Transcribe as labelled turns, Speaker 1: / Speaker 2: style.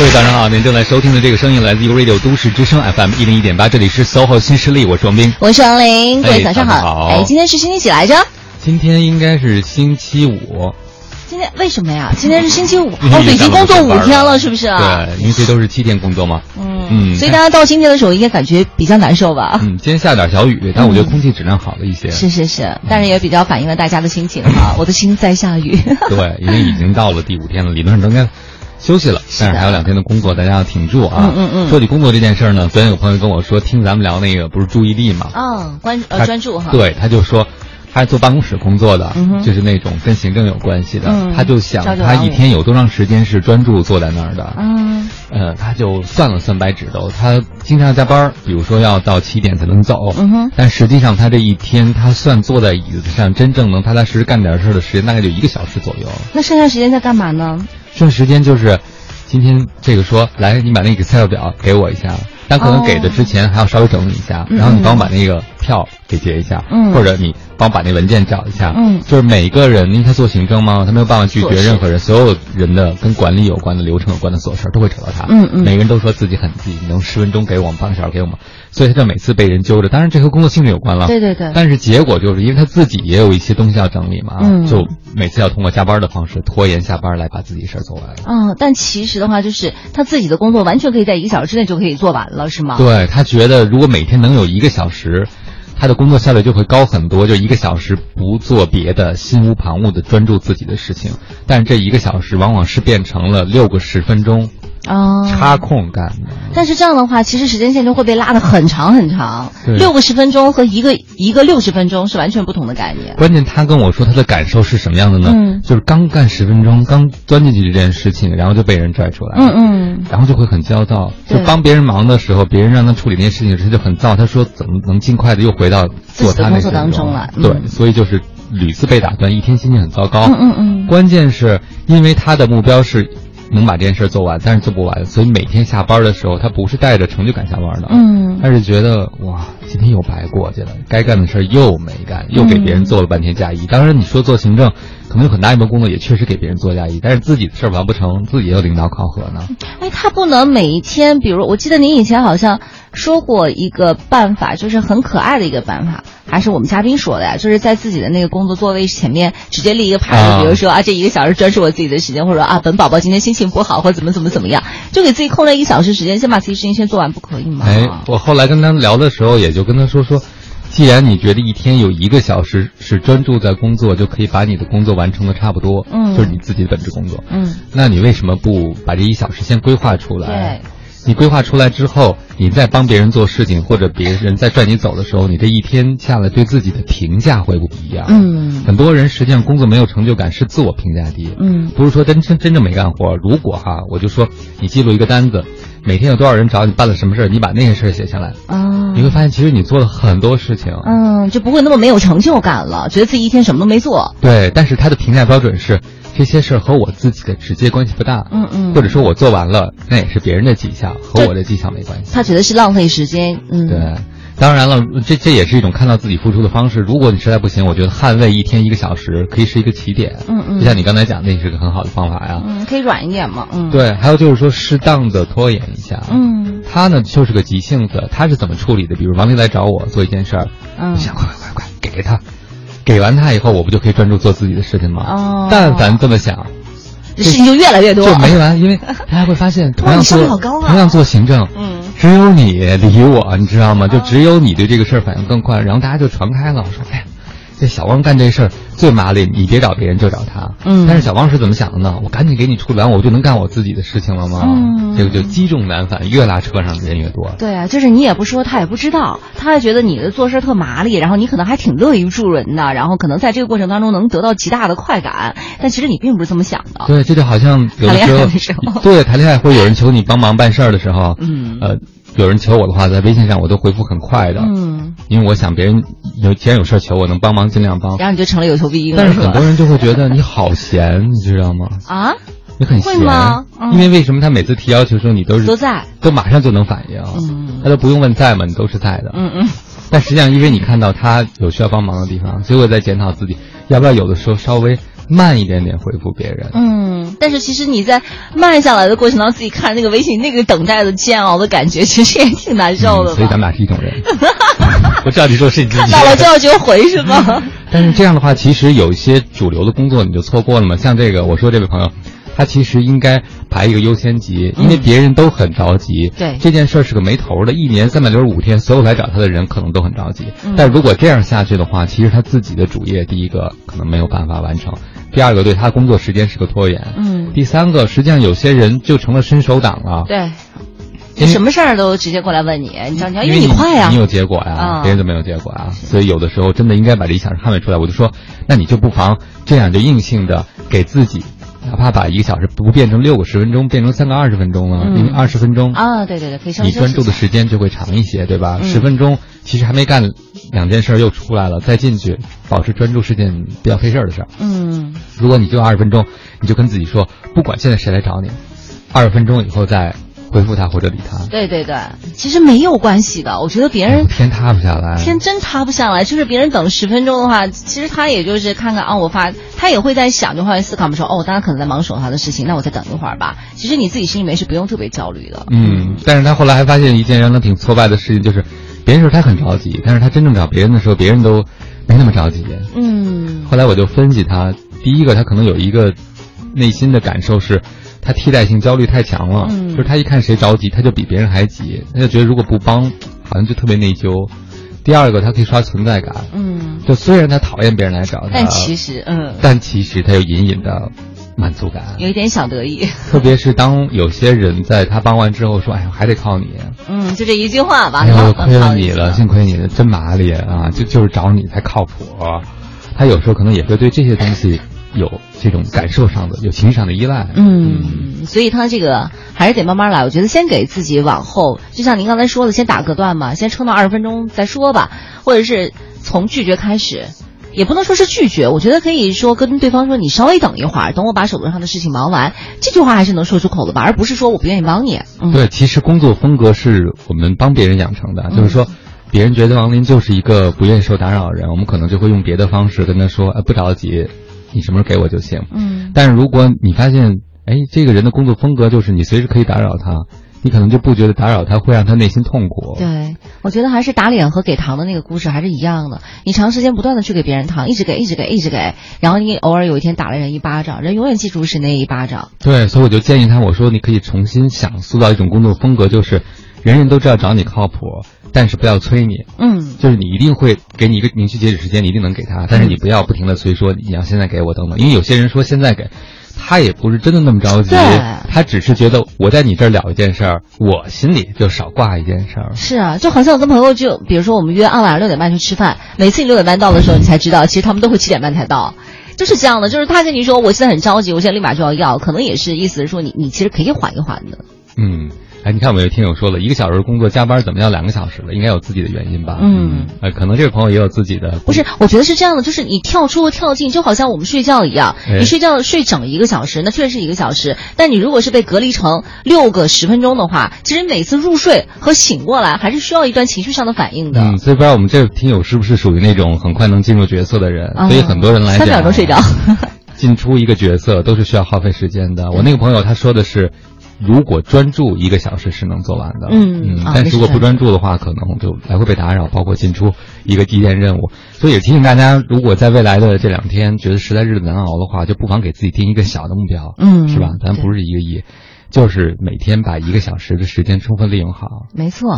Speaker 1: 各位早上好，您正在收听的这个声音来自于 Radio 都市之声 FM 一零一点八，这里是 SOHO 新势力，我是王斌，
Speaker 2: 我是王琳，各位
Speaker 1: 哎
Speaker 2: 早上
Speaker 1: 好
Speaker 2: 哎，今天是星期几来着？
Speaker 1: 今天应该是星期五，
Speaker 2: 今天为什么呀？今天是星期五，哦，已经工作五天了，是不是啊？
Speaker 1: 对，因为这都是七天工作嘛。
Speaker 2: 嗯
Speaker 1: 嗯
Speaker 2: 所以大家到今天的时候，应该感觉比较难受吧？
Speaker 1: 嗯，今天下点小雨，但我觉得空气质量好了一些。
Speaker 2: 是是是，但是也比较反映了大家的心情哈。我的心在下雨。
Speaker 1: 对，因为已经到了第五天了，理论上都应该休息了，但是还有两天的工作，大家要挺住啊。
Speaker 2: 嗯嗯嗯
Speaker 1: 说起工作这件事儿呢，昨天有朋友跟我说，听咱们聊那个不是注意力嘛，
Speaker 2: 嗯，关呃专注哈。，
Speaker 1: 对，他就说。他是做办公室工作的，
Speaker 2: 嗯
Speaker 1: 就是那种跟行政有关系的。
Speaker 2: 嗯
Speaker 1: 他就想，他一天有多长时间是专注坐在那儿的？
Speaker 2: 嗯
Speaker 1: 呃，他就算了算白纸头，他经常加班，比如说要到七点才能走。但实际上他这一天，他算坐在椅子上真正能踏踏实实干点事儿的时间，大概就一个小时左右。
Speaker 2: 那剩下时间在干嘛呢？
Speaker 1: 剩时间就是，今天这个说，来，你把那个 Excel 表给我一下，但可能给的之前还要稍微整理一下，
Speaker 2: 嗯
Speaker 1: 然后你帮我把那个票给结一下，
Speaker 2: 嗯。
Speaker 1: 或者你帮我把那文件找一下，
Speaker 2: 嗯。
Speaker 1: 就是每个人，因为他做行政嘛，他没有办法拒绝任何人，所有人的跟管理有关的流程有关的琐事儿都会找到他，
Speaker 2: 嗯嗯。
Speaker 1: 每个人都说自己很急，你能十分钟给我们，半个小时给我们，所以他就每次被人揪着，当然这和工作性质有关了，
Speaker 2: 对对对。
Speaker 1: 但是结果就是因为他自己也有一些东西要整理嘛，
Speaker 2: 嗯。
Speaker 1: 就每次要通过加班的方式拖延下班来把自己事儿做完。
Speaker 2: 嗯，但其实的话，就是他自己的工作完全可以在一个小时之内就可以做完了，是吗？
Speaker 1: 对他觉得，如果每天能有一个小时，他的工作效率就会高很多，就一个小时不做别的，心无旁骛的专注自己的事情。但这一个小时往往是变成了六个十分钟
Speaker 2: 啊，
Speaker 1: 插空干的。
Speaker 2: 但是这样的话，其实时间线就会被拉得很长很长，六个十分钟和一个一个六十分钟是完全不同的概念。
Speaker 1: 关键他跟我说他的感受是什么样的呢？
Speaker 2: 嗯
Speaker 1: 就是刚干十分钟，刚钻进去这件事情，然后就被人拽出来。
Speaker 2: 嗯嗯，
Speaker 1: 然后就会很焦躁，就帮别人忙的时候，别人让他处理那些事情时，他就很躁。他说怎么能尽快的又回到做他那
Speaker 2: 工作当中了嗯
Speaker 1: 对，所以就是屡次被打断，一天心情很糟糕。
Speaker 2: 嗯嗯嗯
Speaker 1: 关键是因为他的目标是能把这件事做完，但是做不完，所以每天下班的时候，他不是带着成就感下班的，
Speaker 2: 嗯
Speaker 1: 他是觉得哇，今天又白过去了，该干的事儿又没干，又给别人做了半天嫁衣。当然，你说做行政，可能有很大一部分工作也确实给别人做嫁衣，但是自己的事儿完不成，自己也有领导考核呢。
Speaker 2: 哎，他不能每一天，比如我记得您以前好像说过一个办法，就是很可爱的一个办法，还是我们嘉宾说的呀，就是在自己的那个工作座位前面直接立一个牌子，
Speaker 1: 啊
Speaker 2: 比如说啊，这一个小时专是我自己的时间，或者说啊，本宝宝今天心情不好，或者怎么怎么怎么样，就给自己空了一个小时时间，先把自己事情先做完，不可以吗？
Speaker 1: 哎，我后来跟他聊的时候，也就跟他说说，既然你觉得一天有一个小时是专注在工作，就可以把你的工作完成的差不多，
Speaker 2: 嗯
Speaker 1: 就是你自己的本职工作，
Speaker 2: 嗯，
Speaker 1: 那你为什么不把这一小时先规划出来？
Speaker 2: 对。
Speaker 1: 你规划出来之后，你再帮别人做事情，或者别人在拽你走的时候，你这一天下来对自己的评价会不一样。
Speaker 2: 嗯
Speaker 1: 很多人实际上工作没有成就感，是自我评价低。
Speaker 2: 嗯
Speaker 1: 不是说真真真正没干活。如果哈，我就说你记录一个单子，每天有多少人找你办了什么事儿，你把那些事儿写下来，
Speaker 2: 啊，
Speaker 1: 你会发现其实你做了很多事情。
Speaker 2: 嗯，就不会那么没有成就感了，觉得自己一天什么都没做。
Speaker 1: 对，但是他的评价标准是这些事儿和我自己的直接关系不大。
Speaker 2: 嗯嗯
Speaker 1: 或者说我做完了，那也是别人的绩效，和我的绩效没关系。
Speaker 2: 他觉得是浪费时间。嗯，
Speaker 1: 对。当然了，这这也是一种看到自己付出的方式。如果你实在不行，我觉得捍卫一天一个小时可以是一个起点。
Speaker 2: 嗯嗯
Speaker 1: 就像你刚才讲，那是个很好的方法呀。
Speaker 2: 嗯，可以软一点嘛。嗯，，
Speaker 1: 对，还有就是说适当的拖延一下。
Speaker 2: 嗯
Speaker 1: 他呢就是个急性子，他是怎么处理的？比如王丽来找我做一件事儿，
Speaker 2: 嗯
Speaker 1: 我想快快快快给给他，给完他以后，我不就可以专注做自己的事情吗？
Speaker 2: 哦
Speaker 1: 但凡这么想，
Speaker 2: 事情就越来越多。
Speaker 1: 就没完，因为大家会发现，同样做同样做行政，
Speaker 2: 嗯，
Speaker 1: 只有你理我，你知道吗？就只有你对这个事儿反应更快，然后大家就传开了。我说，哎呀，这小汪干这事儿最麻利，你别找别人，就找他。
Speaker 2: 嗯
Speaker 1: 但是小汪是怎么想的呢？我赶紧给你处理完，我就能干我自己的事情了吗？
Speaker 2: 嗯
Speaker 1: 这个就积重难返，越拉车上的人越多。
Speaker 2: 对啊，就是你也不说，他也不知道，他还觉得你的做事特麻利，然后你可能还挺乐于助人的，然后可能在这个过程当中能得到极大的快感，但其实你并不是这么想的。
Speaker 1: 对，这就好像有的时候，
Speaker 2: 时候
Speaker 1: 对谈恋爱会有人求你帮忙办事儿的时候，
Speaker 2: 嗯
Speaker 1: 呃，有人求我的话，在微信上我都回复很快的，
Speaker 2: 嗯，
Speaker 1: 因为我想别人有既然有事儿求我，能帮忙尽量帮。
Speaker 2: 然后你就成了有求必应了，
Speaker 1: 但是很多人就会觉得你好闲，你知道吗？
Speaker 2: 啊？
Speaker 1: 你很闲。
Speaker 2: 会吗？嗯。
Speaker 1: 因为为什么他每次提要求的时候，你都是
Speaker 2: 都在，
Speaker 1: 都马上就能反应，
Speaker 2: 嗯。
Speaker 1: 他都不用问在吗？你都是在的。
Speaker 2: 嗯嗯，
Speaker 1: 但实际上，因为你看到他有需要帮忙的地方，所以我在检讨自己，要不要有的时候稍微慢一点点回复别人。
Speaker 2: 嗯，嗯，但是其实你在慢下来的过程当中，自己看那个微信，那个等待的煎熬的感觉，其实也挺难受的、
Speaker 1: 嗯。所以咱们俩是一种人。我知道你说是你
Speaker 2: 看到了就要就回是吗？
Speaker 1: 但是这样的话，其实有一些主流的工作你就错过了嘛。像这个，我说这位朋友。他其实应该排一个优先级，因为别人都很着急。
Speaker 2: 对
Speaker 1: 这件事儿是个没头的，一年三百六十五天，所有来找他的人可能都很着急。但如果这样下去的话，其实他自己的主业，第一个可能没有办法完成，第二个对他工作时间是个拖延。
Speaker 2: 嗯，
Speaker 1: 第三个，实际上有些人就成了伸手党了。
Speaker 2: 对。你什么事儿都直接过来问你，因为
Speaker 1: 你
Speaker 2: 快呀，
Speaker 1: 你有结果呀，别人就没有结果啊，所以有的时候真的应该把理想捍卫出来。我就说，那你就不妨这样，就硬性的给自己。哪怕把一个小时不变成六个十分钟，变成三个二十分钟了，因为二十分钟
Speaker 2: 啊，对对对，可以
Speaker 1: 你专注的时间就会长一些，对吧？十分钟其实还没干两件事又出来了，再进去保持专注是件比较费事儿的事儿。
Speaker 2: 嗯，
Speaker 1: 如果你就二十分钟，你就跟自己说，不管现在谁来找你，二十分钟以后再。回复他或者理他，
Speaker 2: 对对对，其实没有关系的。我觉得别人
Speaker 1: 天塌不下来，
Speaker 2: 天真塌不下来。就是别人等十分钟的话，其实他也就是看看啊，我发，他也会在想，就换位思考，说哦，大家可能在忙手上的事情，那我再等一会儿吧。其实你自己心里面是不用特别焦虑的。
Speaker 1: 嗯，但是他后来还发现一件让他挺挫败的事情，就是别人说他很着急，但是他真正找别人的时候，别人都没那么着急。
Speaker 2: 嗯，
Speaker 1: 后来我就分析他，第一个他可能有一个内心的感受是。他替代性焦虑太强了，
Speaker 2: 嗯，
Speaker 1: 就是他一看谁着急，他就比别人还急，他就觉得如果不帮，好像就特别内疚。第二个，他可以刷存在感，
Speaker 2: 嗯，
Speaker 1: 就虽然他讨厌别人来找他，
Speaker 2: 但其实，嗯，
Speaker 1: 但其实他有隐隐的满足感，
Speaker 2: 有一点小得意。
Speaker 1: 特别是当有些人在他帮完之后说：“哎呀，还得靠你。”
Speaker 2: 嗯，就这一句话吧。
Speaker 1: 哎呦，亏了你了，幸亏你真麻利啊！就就是找你才靠谱。他有时候可能也会对这些东西。有这种感受上的、有情绪上的依赖，
Speaker 2: 嗯，所以他这个还是得慢慢来。我觉得先给自己往后，就像您刚才说的，先打个段嘛，先撑到二十分钟再说吧，或者是从拒绝开始，也不能说是拒绝，我觉得可以说跟对方说：“你稍微等一会儿，等我把手头上的事情忙完。”这句话还是能说出口的吧，而不是说我不愿意帮你。嗯、
Speaker 1: 对，其实工作风格是我们帮别人养成的，就是说，别人觉得王林就是一个不愿意受打扰的人，我们可能就会用别的方式跟他说：“哎，不着急。”你什么时候给我就行，
Speaker 2: 嗯，
Speaker 1: 但是如果你发现，哎，这个人的工作风格就是你随时可以打扰他，你可能就不觉得打扰他会让他内心痛苦。
Speaker 2: 对，我觉得还是打脸和给糖的那个故事还是一样的。你长时间不断的去给别人糖，一直给，一直给，一直给，然后你偶尔有一天打了人一巴掌，人永远记住是那一巴掌。
Speaker 1: 对，所以我就建议他，我说你可以重新想塑造一种工作风格，就是人人都知道找你靠谱。但是不要催你，
Speaker 2: 嗯，
Speaker 1: 就是你一定会给你一个明确截止时间，你一定能给他。但是你不要不停的催，说你要现在给我等等，因为有些人说现在给，他也不是真的那么着急，他只是觉得我在你这儿了一件事儿，我心里就少挂一件事儿。
Speaker 2: 是啊，就好像我跟朋友就，比如说我们约按晚上六点半去吃饭，每次你六点半到的时候，你才知道，其实他们都会七点半才到，就是这样的。就是他跟你说我现在很着急，我现在立马就要要，可能也是意思是说你你其实可以缓一缓的。
Speaker 1: 嗯。哎，你看，我们有听友说了一个小时工作加班，怎么要两个小时了？应该有自己的原因吧？
Speaker 2: 嗯，
Speaker 1: 呃，可能这位朋友也有自己的。
Speaker 2: 不是，我觉得是这样的，就是你跳出和跳进，就好像我们睡觉一样，你睡觉睡整一个小时，那确实是一个小时。但你如果是被隔离成六个十分钟的话，其实每次入睡和醒过来还是需要一段情绪上的反应的。
Speaker 1: 嗯，所以不知道我们这位听友是不是属于那种很快能进入角色的人？所以很多人来
Speaker 2: 三秒钟睡着，
Speaker 1: 进出一个角色都是需要耗费时间的。我那个朋友他说的是。如果专注一个小时是能做完的，
Speaker 2: 嗯
Speaker 1: 嗯，但是如果不专注的话，可能就来回被打扰，包括进出一个地点任务。所以也提醒大家，如果在未来的这两天觉得实在日子难熬的话，就不妨给自己定一个小的目标，
Speaker 2: 嗯，
Speaker 1: 是吧？咱不是一个亿，就是每天把一个小时的时间充分利用好。
Speaker 2: 没错。